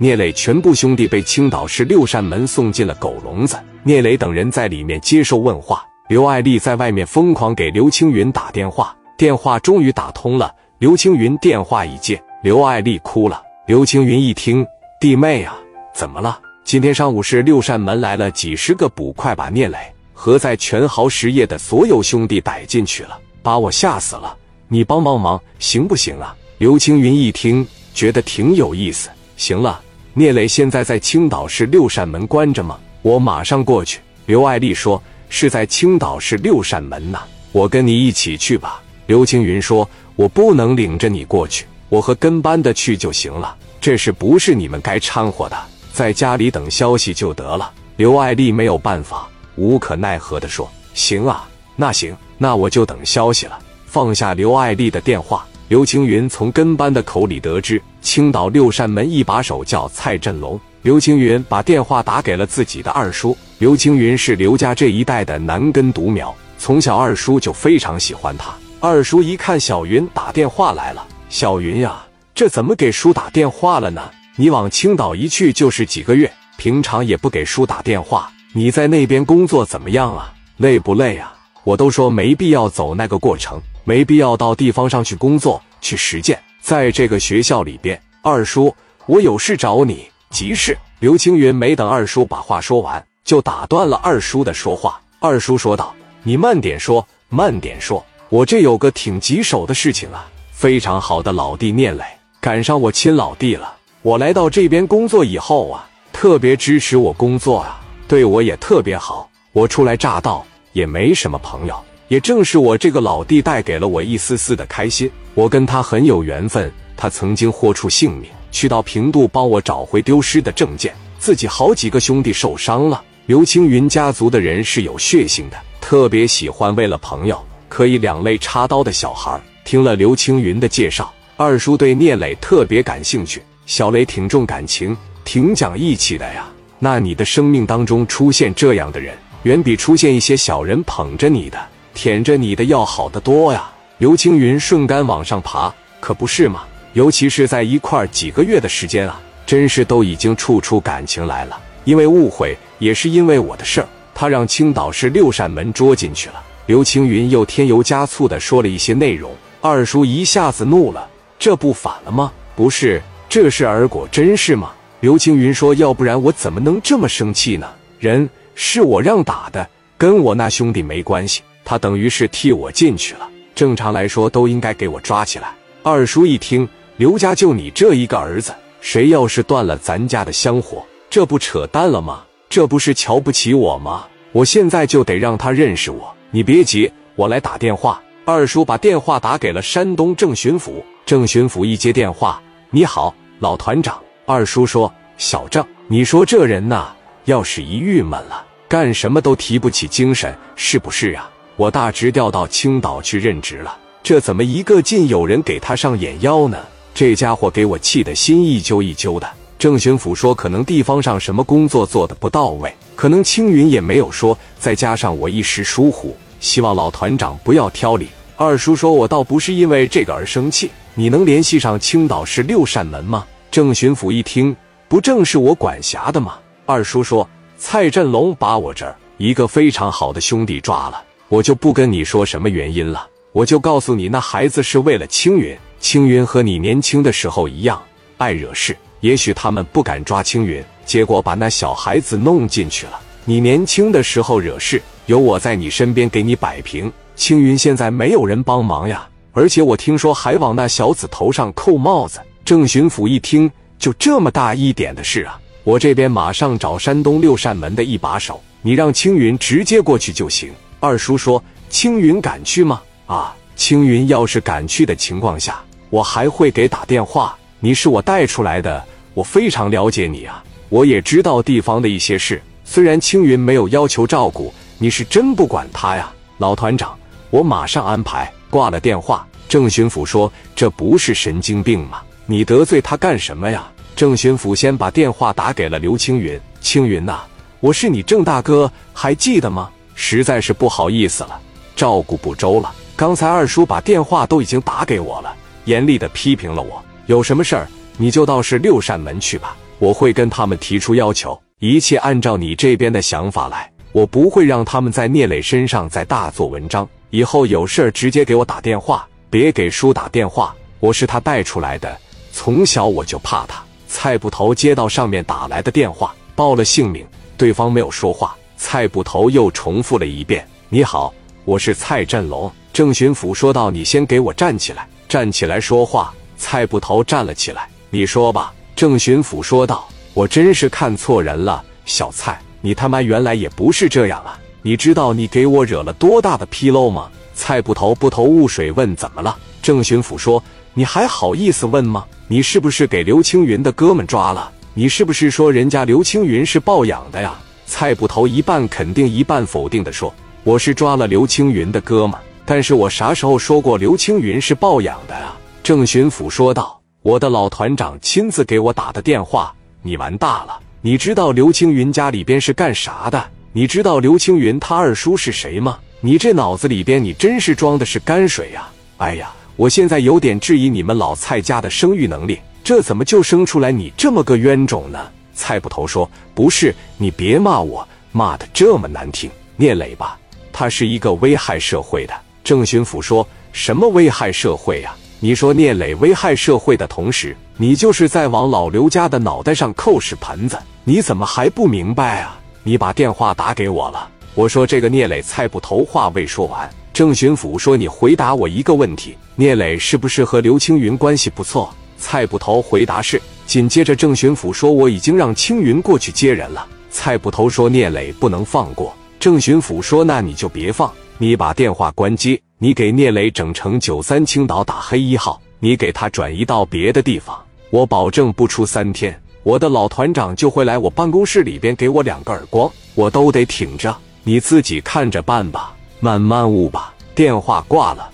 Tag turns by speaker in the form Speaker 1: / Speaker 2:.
Speaker 1: 聂磊全部兄弟被青岛市六扇门送进了狗笼子。聂磊等人在里面接受问话，刘爱丽在外面疯狂给刘青云打电话，电话终于打通了。刘青云电话一接，刘爱丽哭了。刘青云一听，弟妹啊，怎么了？今天上午是六扇门来了几十个捕快，把聂磊和在全豪实业的所有兄弟逮进去了，把我吓死了。你帮帮忙行不行啊？刘青云一听，觉得挺有意思。行了，聂磊现在在青岛市六扇门关着吗？我马上过去。刘爱丽说：“是在青岛市六扇门呢，我跟你一起去吧。”刘青云说：“我不能领着你过去。”我和跟班的去就行了，这事不是你们该掺和的，在家里等消息就得了。刘爱丽没有办法，无可奈何的说：“行啊，那行，那我就等消息了。”放下刘爱丽的电话，刘青云从跟班的口里得知，青岛六扇门一把手叫蔡振龙。刘青云把电话打给了自己的二叔。刘青云是刘家这一代的男根独苗，从小二叔就非常喜欢他。二叔一看小云打电话来了。小云呀，这怎么给叔打电话了呢？你往青岛一去就是几个月，平常也不给叔打电话。你在那边工作怎么样啊？累不累啊？我都说没必要走那个过程，没必要到地方上去工作去实践。在这个学校里边，二叔，我有事找你，急事。刘青云没等二叔把话说完，就打断了二叔的说话。二叔说道：“你慢点说，慢点说，我这有个挺棘手的事情啊。”非常好的老弟聂磊，赶上我亲老弟了。我来到这边工作以后啊，特别支持我工作啊，对我也特别好。我初来乍到，也没什么朋友，也正是我这个老弟带给了我一丝丝的开心。我跟他很有缘分，他曾经豁出性命去到平度帮我找回丢失的证件，自己好几个兄弟受伤了。刘青云家族的人是有血性的，特别喜欢为了朋友可以两肋插刀的小孩。听了刘青云的介绍，二叔对聂磊特别感兴趣。小磊挺重感情，挺讲义气的呀。那你的生命当中出现这样的人，远比出现一些小人捧着你的、舔着你的要好得多呀。刘青云顺杆往上爬，可不是嘛？尤其是在一块几个月的时间啊，真是都已经处出感情来了。因为误会，也是因为我的事儿，他让青岛市六扇门捉进去了。刘青云又添油加醋的说了一些内容。二叔一下子怒了，这不反了吗？不是，这是儿果真是吗？刘青云说：“要不然我怎么能这么生气呢？人是我让打的，跟我那兄弟没关系。他等于是替我进去了。正常来说都应该给我抓起来。”二叔一听，刘家就你这一个儿子，谁要是断了咱家的香火，这不扯淡了吗？这不是瞧不起我吗？我现在就得让他认识我。你别急，我来打电话。二叔把电话打给了山东郑巡抚，郑巡抚一接电话：“你好，老团长。”二叔说：“小郑，你说这人呐，要是一郁闷了，干什么都提不起精神，是不是啊？我大侄调到青岛去任职了，这怎么一个劲有人给他上眼药呢？这家伙给我气得心一揪一揪的。”郑巡抚说：“可能地方上什么工作做的不到位，可能青云也没有说，再加上我一时疏忽，希望老团长不要挑理。”二叔说：“我倒不是因为这个而生气，你能联系上青岛市六扇门吗？”郑巡抚一听，不正是我管辖的吗？二叔说：“蔡振龙把我这儿一个非常好的兄弟抓了，我就不跟你说什么原因了，我就告诉你，那孩子是为了青云。青云和你年轻的时候一样，爱惹事。也许他们不敢抓青云，结果把那小孩子弄进去了。你年轻的时候惹事，有我在你身边给你摆平。”青云现在没有人帮忙呀，而且我听说还往那小子头上扣帽子。郑巡抚一听，就这么大一点的事啊！我这边马上找山东六扇门的一把手，你让青云直接过去就行。二叔说：“青云敢去吗？”啊，青云要是敢去的情况下，我还会给打电话。你是我带出来的，我非常了解你啊，我也知道地方的一些事。虽然青云没有要求照顾，你是真不管他呀，老团长。我马上安排。挂了电话，郑巡抚说：“这不是神经病吗？你得罪他干什么呀？”郑巡抚先把电话打给了刘青云：“青云呐，我是你郑大哥，还记得吗？实在是不好意思了，照顾不周了。刚才二叔把电话都已经打给我了，严厉的批评了我。有什么事儿，你就到是六扇门去吧。我会跟他们提出要求，一切按照你这边的想法来。我不会让他们在聂磊身上再大做文章。以后有事儿直接给我打电话，别给叔打电话。我是他带出来的，从小我就怕他。蔡捕头接到上面打来的电话，报了姓名，对方没有说话。蔡捕头又重复了一遍：“你好，我是蔡振龙。”郑巡抚说道：“你先给我站起来，站起来说话。”蔡捕头站了起来：“你说吧。”郑巡抚说道：“我真是看错人了，小蔡，你他妈原来也不是这样啊！你知道你给我惹了多大的纰漏吗？”蔡捕头不投雾水问：“怎么了？”郑巡抚说：“你还好意思问吗？你是不是给刘青云的哥们抓了？你是不是说人家刘青云是抱养的呀？”蔡捕头一半肯定一半否定的说：“我是抓了刘青云的哥们。”但是我啥时候说过刘青云是抱养的啊？郑巡抚说道：“我的老团长亲自给我打的电话，你完大了！你知道刘青云家里边是干啥的？你知道刘青云他二叔是谁吗？你这脑子里边你真是装的是泔水呀！哎呀，我现在有点质疑你们老蔡家的生育能力，这怎么就生出来你这么个冤种呢？”蔡捕头说：“不是，你别骂我，骂的这么难听，聂磊吧，他是一个危害社会的。”郑巡抚说什么危害社会呀？你说聂磊危害社会的同时，你就是在往老刘家的脑袋上扣屎盆子，你怎么还不明白啊？你把电话打给我了。我说这个聂磊，蔡捕头话未说完，郑巡抚说你回答我一个问题：聂磊是不是和刘青云关系不错？蔡捕头回答是。紧接着郑巡抚说我已经让青云过去接人了。蔡捕头说聂磊不能放过。郑巡抚说那你就别放。你把电话关机，你给聂磊整成九三青岛打黑一号，你给他转移到别的地方，我保证不出三天，我的老团长就会来我办公室里边给我两个耳光，我都得挺着，你自己看着办吧，慢慢悟吧。电话挂了。